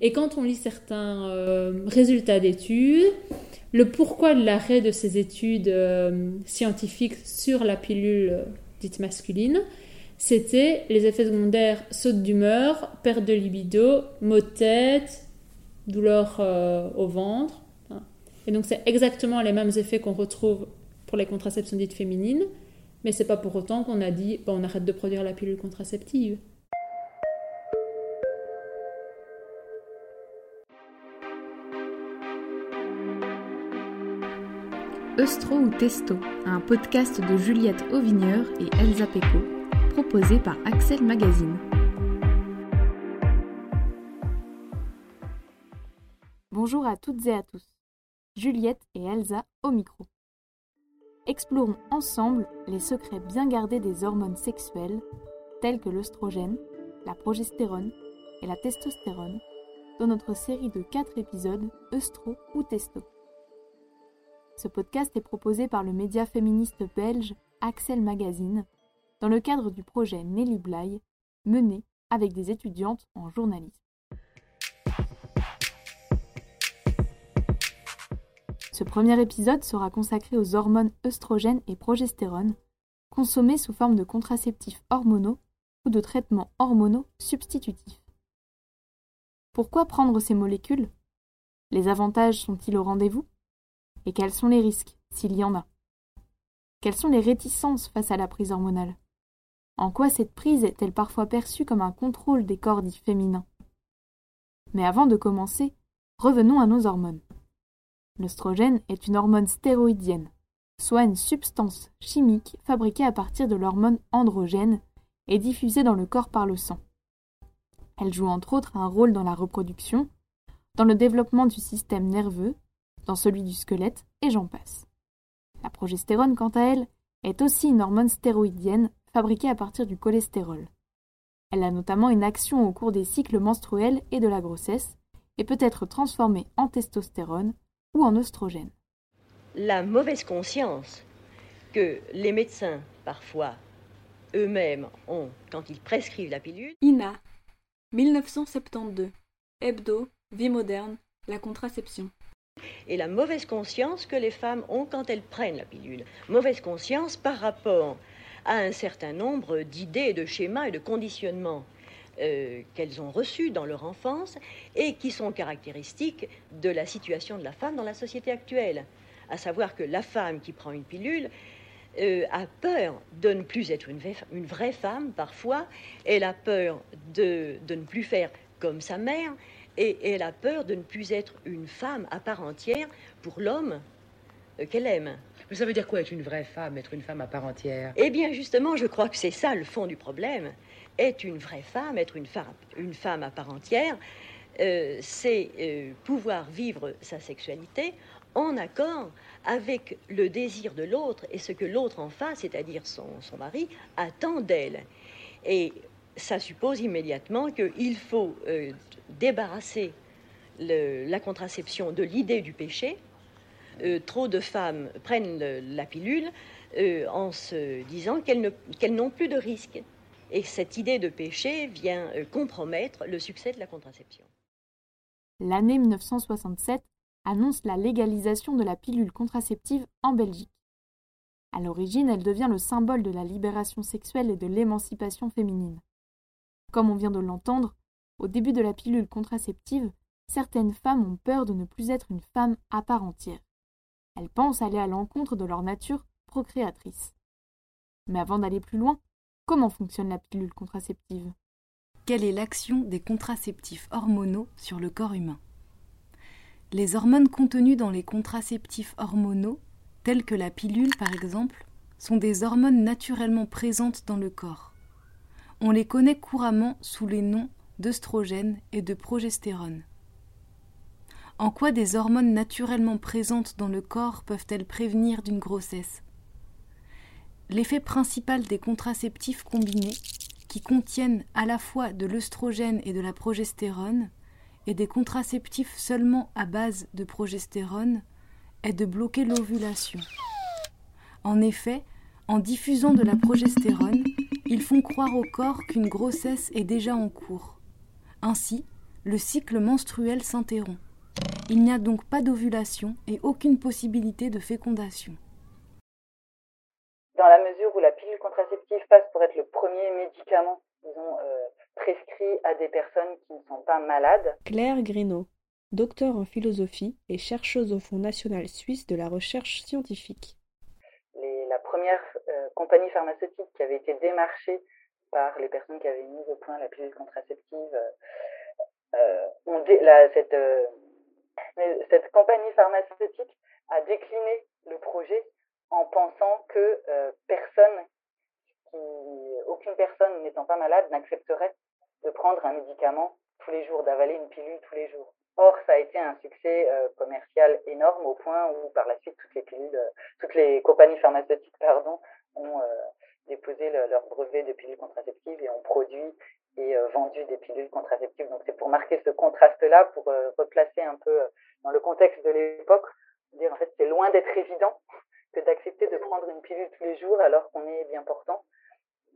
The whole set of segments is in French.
Et quand on lit certains euh, résultats d'études, le pourquoi de l'arrêt de ces études euh, scientifiques sur la pilule dite masculine, c'était les effets secondaires saute d'humeur, perte de libido, maux de tête, douleur euh, au ventre. Et donc c'est exactement les mêmes effets qu'on retrouve pour les contraceptions dites féminines, mais c'est pas pour autant qu'on a dit on arrête de produire la pilule contraceptive. Eustro ou Testo, un podcast de Juliette Auvigneur et Elsa Pecot, proposé par Axel Magazine. Bonjour à toutes et à tous. Juliette et Elsa au micro. Explorons ensemble les secrets bien gardés des hormones sexuelles telles que l'œstrogène, la progestérone et la testostérone dans notre série de 4 épisodes Eustro ou Testo. Ce podcast est proposé par le média féministe belge Axel Magazine dans le cadre du projet Nelly Bly mené avec des étudiantes en journalisme. Ce premier épisode sera consacré aux hormones œstrogènes et progestérone, consommées sous forme de contraceptifs hormonaux ou de traitements hormonaux substitutifs. Pourquoi prendre ces molécules? Les avantages sont-ils au rendez-vous? Et quels sont les risques, s'il y en a? Quelles sont les réticences face à la prise hormonale? En quoi cette prise est-elle parfois perçue comme un contrôle des corps dits féminins? Mais avant de commencer, revenons à nos hormones. L'œstrogène est une hormone stéroïdienne, soit une substance chimique fabriquée à partir de l'hormone androgène et diffusée dans le corps par le sang. Elle joue entre autres un rôle dans la reproduction, dans le développement du système nerveux dans celui du squelette, et j'en passe. La progestérone, quant à elle, est aussi une hormone stéroïdienne fabriquée à partir du cholestérol. Elle a notamment une action au cours des cycles menstruels et de la grossesse, et peut être transformée en testostérone ou en oestrogène. La mauvaise conscience que les médecins, parfois, eux-mêmes ont quand ils prescrivent la pilule. INA, 1972. Hebdo, Vie moderne, la contraception et la mauvaise conscience que les femmes ont quand elles prennent la pilule. Mauvaise conscience par rapport à un certain nombre d'idées, de schémas et de conditionnements euh, qu'elles ont reçus dans leur enfance et qui sont caractéristiques de la situation de la femme dans la société actuelle. À savoir que la femme qui prend une pilule euh, a peur de ne plus être une, vraie femme parfois, elle a peur de ne plus faire comme sa mère, et elle a peur de ne plus être une femme à part entière pour l'homme euh, qu'elle aime. Mais ça veut dire quoi être une vraie femme, être une femme à part entière? Eh bien justement, je crois que c'est ça le fond du problème. Être une vraie femme, être une femme, une femme à part entière, euh, c'est euh, pouvoir vivre sa sexualité en accord avec le désir de l'autre et ce que l'autre en face, c'est-à-dire son, son mari, attend d'elle. Et ça suppose immédiatement qu'il faut euh, débarrasser la contraception de l'idée du péché. Euh, trop de femmes prennent la pilule euh, en se disant qu'elles n'ont plus de risque. Et cette idée de péché vient compromettre le succès de la contraception. L'année 1967 annonce la légalisation de la pilule contraceptive en Belgique. À l'origine, elle devient le symbole de la libération sexuelle et de l'émancipation féminine. Comme on vient de l'entendre, au début de la pilule contraceptive, certaines femmes ont peur de ne plus être une femme à part entière. Elles pensent aller à l'encontre de leur nature procréatrice. Mais avant d'aller plus loin, comment fonctionne la pilule contraceptive? Quelle est l'action des contraceptifs hormonaux sur le corps humain? Les hormones contenues dans les contraceptifs hormonaux, telles que la pilule par exemple, sont des hormones naturellement présentes dans le corps. On les connaît couramment sous les noms d'œstrogène et de progestérone. En quoi des hormones naturellement présentes dans le corps peuvent-elles prévenir d'une grossesse? L'effet principal des contraceptifs combinés, qui contiennent à la fois de l'œstrogène et de la progestérone, et des contraceptifs seulement à base de progestérone, est de bloquer l'ovulation. En effet, en diffusant de la progestérone, ils font croire au corps qu'une grossesse est déjà en cours. Ainsi, le cycle menstruel s'interrompt. Il n'y a donc pas d'ovulation et aucune possibilité de fécondation. Dans la mesure où la pilule contraceptive passe pour être le premier médicament, disons, euh, prescrit à des personnes qui ne sont pas malades. Claire Grino, docteur en philosophie et chercheuse au Fonds national suisse de la recherche scientifique. La première euh, compagnie pharmaceutique qui avait été démarchée par les personnes qui avaient mis au point la pilule contraceptive, euh, cette, cette compagnie pharmaceutique a décliné le projet en pensant que euh, personne, aucune personne n'étant pas malade n'accepterait de prendre un médicament tous les jours, d'avaler une pilule tous les jours. Or, ça a été un succès euh, commercial énorme au point où, par la suite, toutes les pilules, euh, toutes les compagnies pharmaceutiques, pardon, ont déposé leur brevet de pilules contraceptives et ont produit et vendu des pilules contraceptives. Donc, c'est pour marquer ce contraste-là, pour replacer un peu dans le contexte de l'époque, dire en fait c'est loin d'être évident que d'accepter de prendre une pilule tous les jours alors qu'on est bien portant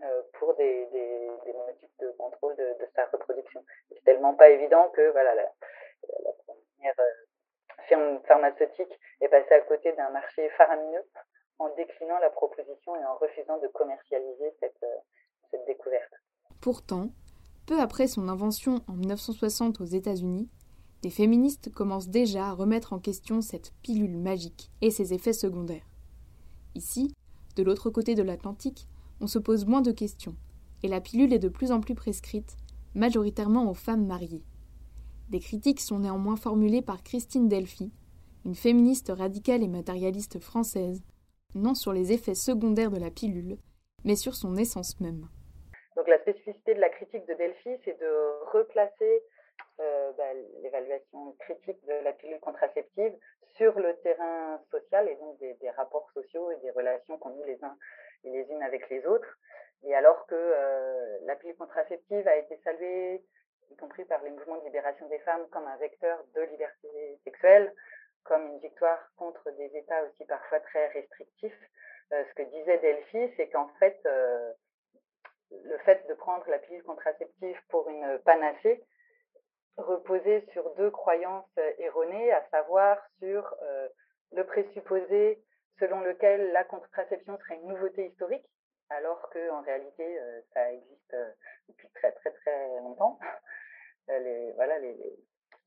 euh, pour des, motifs de contrôle de, sa reproduction. C'est tellement pas évident que voilà la euh, firme pharmaceutique est passée à côté d'un marché faramineux en déclinant la proposition et en refusant de commercialiser cette, euh, cette découverte. Pourtant, peu après son invention en 1960 aux États-Unis, les féministes commencent déjà à remettre en question cette pilule magique et ses effets secondaires. Ici, de l'autre côté de l'Atlantique, on se pose moins de questions, et la pilule est de plus en plus prescrite, majoritairement aux femmes mariées. Des critiques sont néanmoins formulées par Christine Delphi, une féministe radicale et matérialiste française, non sur les effets secondaires de la pilule, mais sur son essence même. Donc la spécificité de la critique de Delphi, c'est de replacer euh, bah, l'évaluation critique de la pilule contraceptive sur le terrain social et donc des, rapports sociaux et des relations qu'on a les uns et les unes avec les autres. Et alors que euh, la pilule contraceptive a été saluée, y compris par les mouvements de libération des femmes, comme un vecteur de liberté sexuelle, comme une victoire contre des États aussi parfois très restrictifs, euh, ce que disait Delphi, c'est qu'en fait, le fait de prendre la pilule contraceptive pour une panacée, reposer sur deux croyances euh, erronées, à savoir sur euh, le présupposé selon lequel la contraception serait une nouveauté historique, alors qu'en réalité, euh, ça existe depuis très très très longtemps. Les, voilà, les,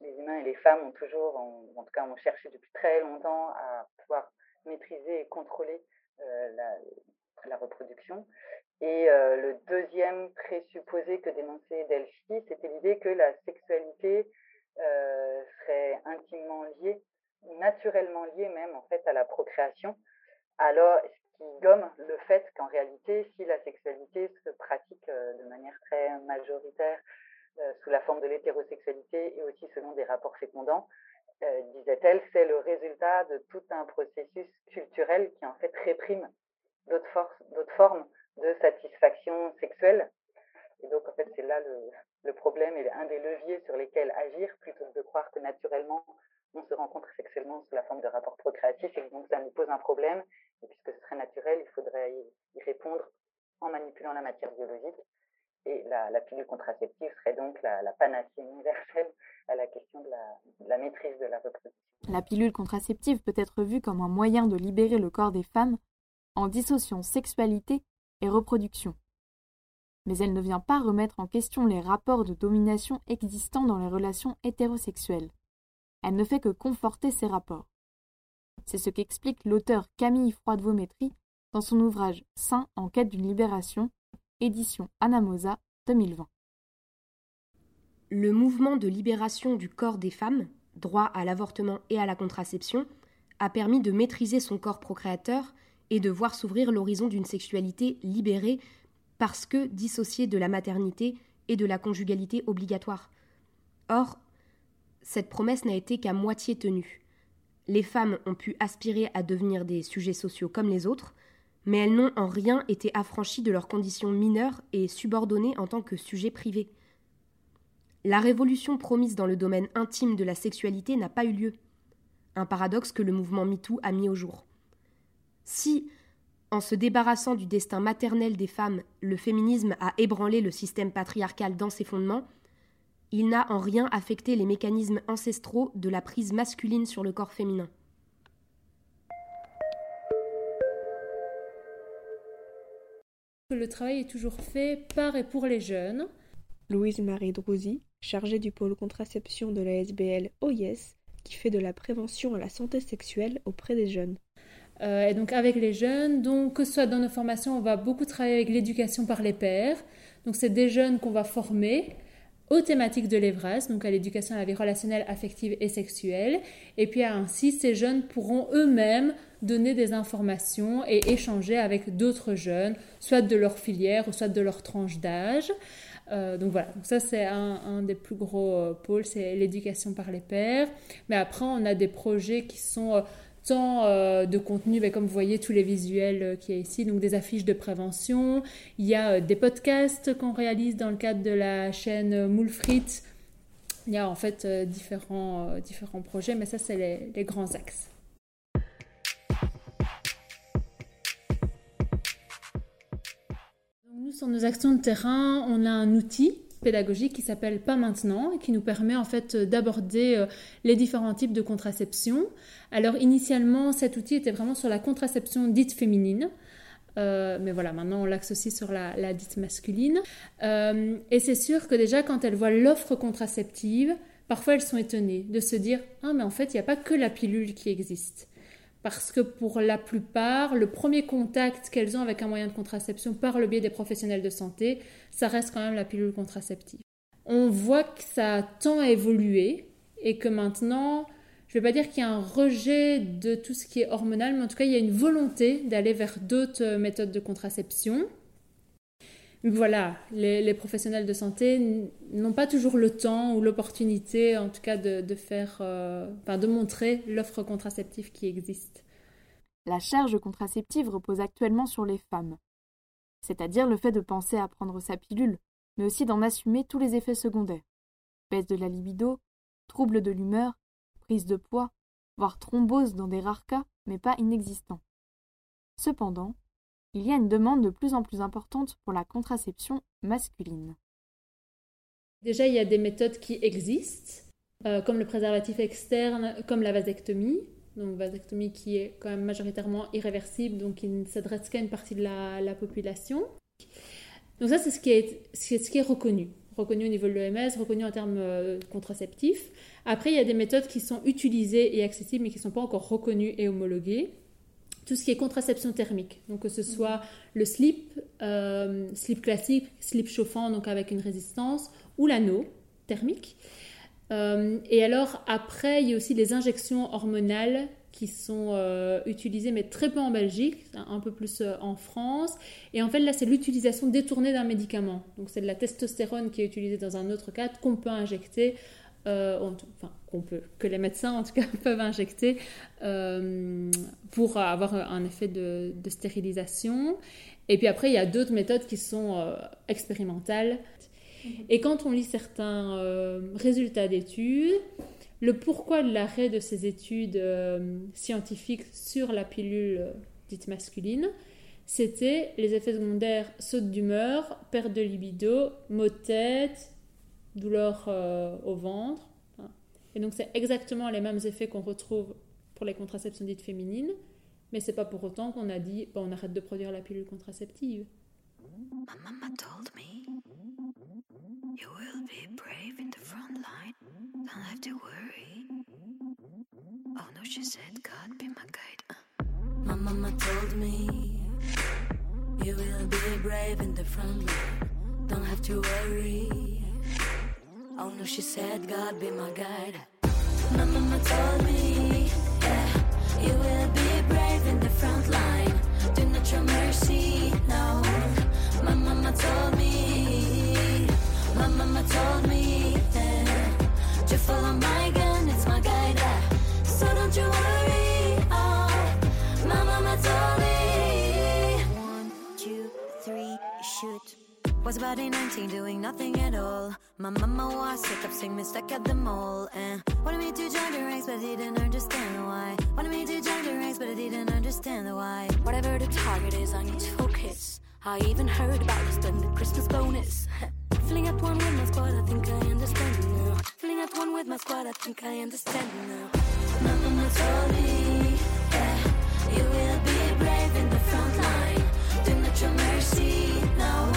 les, humains et les femmes ont toujours, en, tout cas, ont cherché depuis très longtemps à pouvoir maîtriser et contrôler la, la reproduction. Et euh, le deuxième présupposé que dénonçait Delphi, c'était l'idée que la sexualité euh, serait intimement liée, naturellement liée même en fait à la procréation. Alors, ce qui gomme le fait qu'en réalité, si la sexualité se pratique euh, de manière très majoritaire sous la forme de l'hétérosexualité et aussi selon des rapports fécondants, disait-elle, c'est le résultat de tout un processus culturel qui en fait réprime d'autres, formes de satisfaction sexuelle. Et donc, en fait, c'est là le, problème et un des leviers sur lesquels agir, plutôt que de croire que naturellement, on se rencontre sexuellement sous la forme de rapports procréatifs et donc ça nous pose un problème. Et puisque ce serait naturel, il faudrait y répondre en manipulant la matière biologique. Et la, pilule contraceptive serait donc la, panacée universelle à la question de la, de la maîtrise de la reproduction. La pilule contraceptive peut être vue comme un moyen de libérer le corps des femmes en dissociant sexualité et reproduction. Mais elle ne vient pas remettre en question les rapports de domination existants dans les relations hétérosexuelles. Elle ne fait que conforter ces rapports. C'est ce qu'explique l'auteur Camille Froidevométrie dans son ouvrage Saint en quête d'une libération, édition Anamosa 2020. Le mouvement de libération du corps des femmes, droit à l'avortement et à la contraception, a permis de maîtriser son corps procréateur et de voir s'ouvrir l'horizon d'une sexualité libérée parce que dissociée de la maternité et de la conjugalité obligatoire. Or, cette promesse n'a été qu'à moitié tenue. Les femmes ont pu aspirer à devenir des sujets sociaux comme les autres, mais elles n'ont en rien été affranchies de leurs conditions mineures et subordonnées en tant que sujets privés. La révolution promise dans le domaine intime de la sexualité n'a pas eu lieu. Un paradoxe que le mouvement MeToo a mis au jour. Si, en se débarrassant du destin maternel des femmes, le féminisme a ébranlé le système patriarcal dans ses fondements, il n'a en rien affecté les mécanismes ancestraux de la prise masculine sur le corps féminin. Le travail est toujours fait par et pour les jeunes. Louise-Marie Drouzy, chargée du pôle contraception de la SBL OIS, qui fait de la prévention à la santé sexuelle auprès des jeunes. Euh, et donc avec les jeunes, donc que ce soit dans nos formations, on va beaucoup travailler avec l'éducation par les pairs. Donc c'est des jeunes qu'on va former aux thématiques de l'EVRAS, donc à l'éducation à la vie relationnelle, affective et sexuelle. Et puis ainsi, ces jeunes pourront eux-mêmes donner des informations et échanger avec d'autres jeunes, soit de leur filière ou soit de leur tranche d'âge. Euh, donc voilà, ça c'est un, des plus gros euh, pôles, c'est l'éducation par les pairs. Mais après, on a des projets qui sont... Euh, euh, de contenu, mais comme vous voyez tous les visuels y a ici, donc des affiches de prévention, il y a des podcasts qu'on réalise dans le cadre de la chaîne Moulfrit. Il y a en fait différents, différents projets, mais ça c'est les grands axes. Sur nos actions de terrain, on a un outil pédagogique qui s'appelle Pas maintenant et qui nous permet en fait d'aborder euh, les différents types de contraception. Alors initialement, cet outil était vraiment sur la contraception dite féminine. Euh, mais voilà, maintenant on l'axe aussi sur la, dite masculine. Euh, et c'est sûr que déjà quand elles voient l'offre contraceptive, parfois elles sont étonnées de se dire Ah, mais en fait, il n'y a pas que la pilule qui existe parce que pour la plupart, le premier contact qu'elles ont avec un moyen de contraception par le biais des professionnels de santé, ça reste quand même la pilule contraceptive. On voit que ça a tant évolué et que maintenant, je ne vais pas dire qu'il y a un rejet de tout ce qui est hormonal, mais en tout cas, il y a une volonté d'aller vers d'autres méthodes de contraception. Voilà, les, professionnels de santé n'ont pas toujours le temps ou l'opportunité, en tout cas, de, faire, euh, de montrer l'offre contraceptive qui existe. La charge contraceptive repose actuellement sur les femmes, c'est-à-dire le fait de penser à prendre sa pilule, mais aussi d'en assumer tous les effets secondaires. Baisse de la libido, troubles de l'humeur, prise de poids, voire thrombose dans des rares cas, mais pas inexistants. Cependant, il y a une demande de plus en plus importante pour la contraception masculine. Déjà, il y a des méthodes qui existent, euh, comme le préservatif externe, comme la vasectomie. Donc, vasectomie qui est quand même majoritairement irréversible, donc qui ne s'adresse qu'à une partie de la, population. Donc, ça, c'est ce, qui est, reconnu. Reconnu au niveau de l'OMS, reconnu en termes euh, contraceptifs. Après, il y a des méthodes qui sont utilisées et accessibles, mais qui ne sont pas encore reconnues et homologuées tout ce qui est contraception thermique. Donc que ce soit le slip, euh, slip classique, slip chauffant, donc avec une résistance, ou l'anneau thermique. Euh, et alors après, il y a aussi les injections hormonales qui sont euh, utilisées, mais très peu en Belgique, un peu plus en France. Et en fait, là, c'est l'utilisation détournée d'un médicament. Donc c'est de la testostérone qui est utilisée dans un autre cadre qu'on peut injecter euh, enfin qu'on peut, que les médecins en tout cas peuvent injecter euh, pour avoir un effet de, stérilisation. Et puis après, il y a d'autres méthodes qui sont euh, expérimentales. Mhm. Et quand on lit certains résultats d'études, le pourquoi de l'arrêt de ces études scientifiques sur la pilule dite masculine, c'était les effets secondaires saute d'humeur, perte de libido, maux de tête, douleur euh, au ventre. Et donc c'est exactement les mêmes effets qu'on retrouve pour les contraceptions dites féminines, mais c'est pas pour autant qu'on a dit on arrête de produire la pilule contraceptive. My mama told me you will be brave in the front line, don't have to worry. Oh no, she said, God be my guide. My mama told me you will be brave in the front line, don't have to worry. Oh no, she said, God be my guide. My mama told me, yeah, you will be brave in the front line. Do not show mercy, Was about 19 doing nothing at all. My mama was sick of seeing me stuck at the mall. And wanted me to join the ranks, but I didn't understand why. Wanted me to join the ranks, but I didn't understand why. Whatever the target is, I need to focus. I even heard about the splendid Christmas bonus. Filling up one with my squad, I think I understand now. Filling up one with my squad, I think I understand now. My mama told me, yeah, you will be brave in the front line. Do not show mercy now.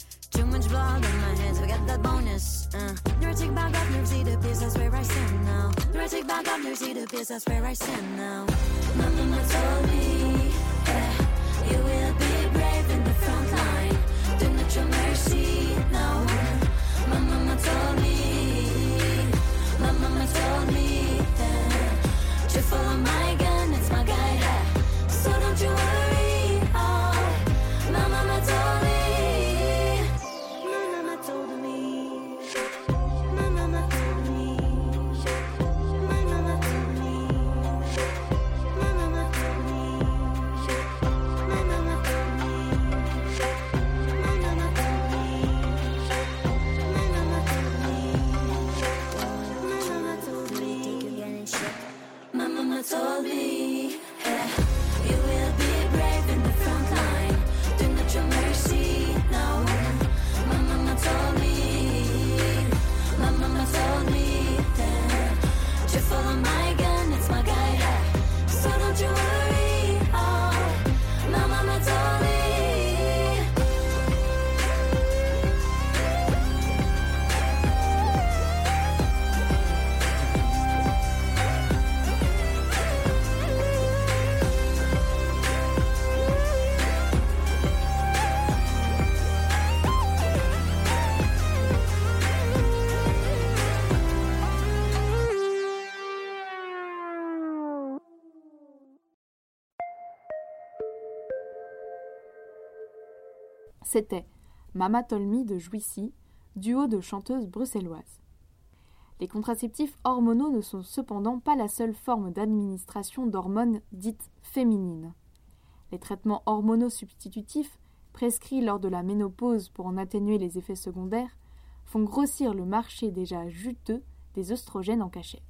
Blood on my hands, we got that bonus. Uh. Take back up, never see the piece, that's where I stand now. Take back up, never see the piece, that's where I stand now. Mama told me, C'était Mama Tolmi de Jouissy, duo de chanteuses bruxelloises. Les contraceptifs hormonaux ne sont cependant pas la seule forme d'administration d'hormones dites féminines. Les traitements hormonaux substitutifs, prescrits lors de la ménopause pour en atténuer les effets secondaires, font grossir le marché déjà juteux des œstrogènes en cachet.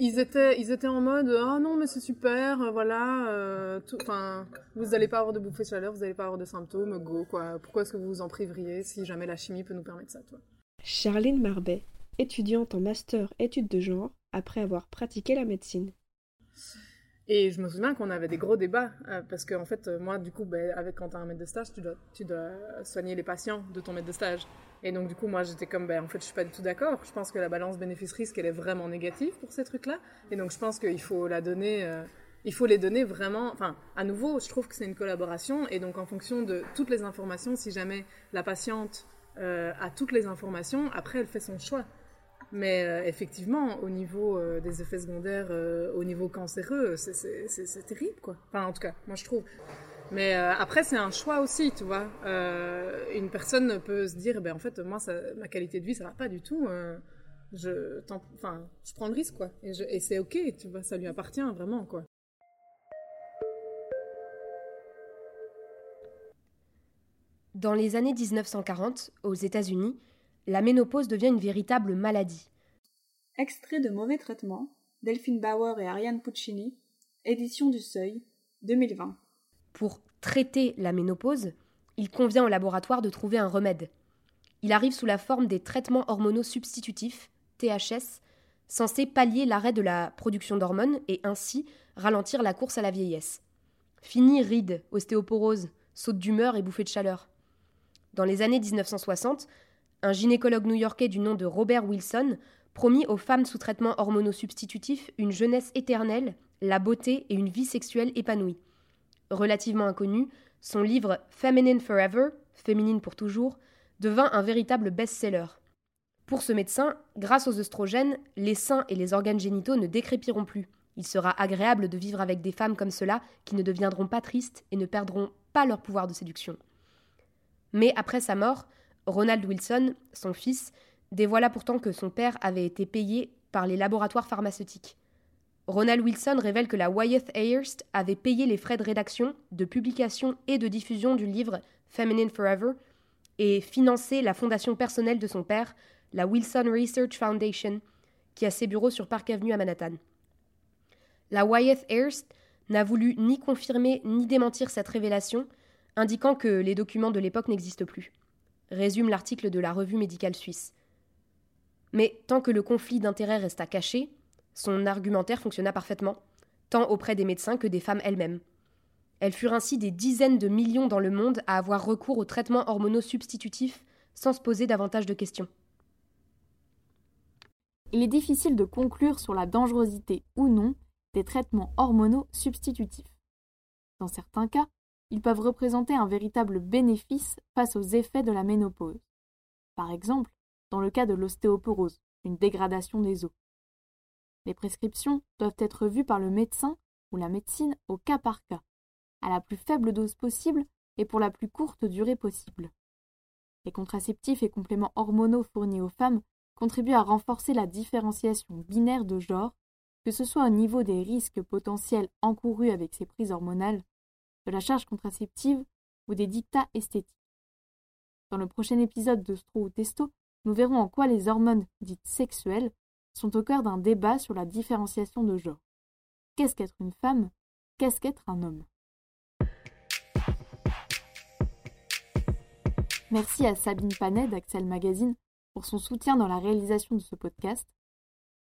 Ils étaient, ils étaient en mode ah non mais c'est super, voilà, euh, vous n'allez pas avoir de bouffées de chaleur, vous n'allez pas avoir de symptômes, go quoi. Pourquoi est-ce que vous vous en priveriez si jamais la chimie peut nous permettre ça, toi? Charline Marbet, étudiante en master études de genre, après avoir pratiqué la médecine. Et je me souviens qu'on avait des gros débats euh, parce que en fait euh, moi du coup ben, avec quand t'as un maître de stage tu dois tu dois soigner les patients de ton maître de stage. Et donc du coup moi j'étais comme ben en fait je suis pas du tout d'accord. Je pense que la balance bénéfice risque elle est vraiment négative pour ces trucs là et donc je pense qu'il faut la donner euh, il faut les donner vraiment enfin à nouveau je trouve que c'est une collaboration. Et donc en fonction de toutes les informations si jamais la patiente a toutes les informations après elle fait son choix mais euh, effectivement, au niveau euh, des effets secondaires, euh, au niveau cancéreux, c'est- terrible, quoi. Enfin, en tout cas, moi je trouve. Mais après, c'est un choix aussi, tu vois. Une personne peut se dire, ben en fait, moi, ma qualité de vie, ça va pas du tout. je, enfin, je prends le risque, quoi. Et, et c'est ok, tu vois, ça lui appartient vraiment, quoi. Dans les années 1940, aux États-Unis, la ménopause devient une véritable maladie. Extrait de Mauvais traitement, Delphine Bauer et Ariane Puccini, édition du Seuil, 2020. Pour traiter la ménopause, il convient au laboratoire de trouver un remède. Il arrive sous la forme des traitements hormonaux substitutifs, THS, censés pallier l'arrêt de la production d'hormones et ainsi ralentir la course à la vieillesse. Fini rides, ostéoporose, saute d'humeur et bouffée de chaleur. Dans les années 1960, un gynécologue new-yorkais du nom de Robert Wilson promit aux femmes sous traitement hormonaux substitutif une jeunesse éternelle, la beauté et une vie sexuelle épanouie. Relativement inconnu, son livre Feminine Forever, Féminine pour toujours, devint un véritable best-seller. Pour ce médecin, grâce aux œstrogènes, les seins et les organes génitaux ne décrépiront plus. Il sera agréable de vivre avec des femmes comme cela qui ne deviendront pas tristes et ne perdront pas leur pouvoir de séduction. Mais après sa mort, Ronald Wilson, son fils, dévoila pourtant que son père avait été payé par les laboratoires pharmaceutiques. Ronald Wilson révèle que la Wyeth Ayerst avait payé les frais de rédaction, de publication et de diffusion du livre Feminine Forever et financé la fondation personnelle de son père, la Wilson Research Foundation, qui a ses bureaux sur Park Avenue à Manhattan. La Wyeth Ayerst n'a voulu ni confirmer ni démentir cette révélation, indiquant que les documents de l'époque n'existent plus. Résume l'article de la revue médicale suisse. Mais tant que le conflit d'intérêts resta caché, son argumentaire fonctionna parfaitement, tant auprès des médecins que des femmes elles-mêmes. Elles furent ainsi des dizaines de millions dans le monde à avoir recours aux traitements hormonaux substitutifs sans se poser davantage de questions. Il est difficile de conclure sur la dangerosité ou non des traitements hormonaux substitutifs. Dans certains cas, ils peuvent représenter un véritable bénéfice face aux effets de la ménopause. Par exemple, dans le cas de l'ostéoporose, une dégradation des os. Les prescriptions doivent être vues par le médecin ou la médecine au cas par cas, à la plus faible dose possible et pour la plus courte durée possible. Les contraceptifs et compléments hormonaux fournis aux femmes contribuent à renforcer la différenciation binaire de genre, que ce soit au niveau des risques potentiels encourus avec ces prises hormonales, de la charge contraceptive ou des dictats esthétiques. Dans le prochain épisode de Stro ou Testo, nous verrons en quoi les hormones dites sexuelles sont au cœur d'un débat sur la différenciation de genre. Qu'est-ce qu'être une femme? Qu'est-ce qu'être un homme? Merci à Sabine Panet d'Axel Magazine pour son soutien dans la réalisation de ce podcast.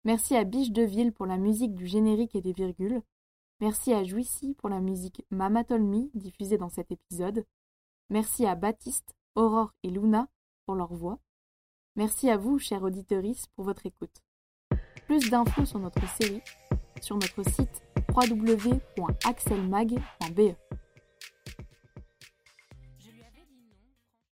Merci à Biche Deville pour la musique du générique et des virgules. Merci à Jouissy pour la musique Mama diffusée dans cet épisode. Merci à Baptiste, Aurore et Luna pour leur voix. Merci à vous, chers auditeurs, pour votre écoute. Plus d'infos sur notre série sur notre site www.axelmag.be.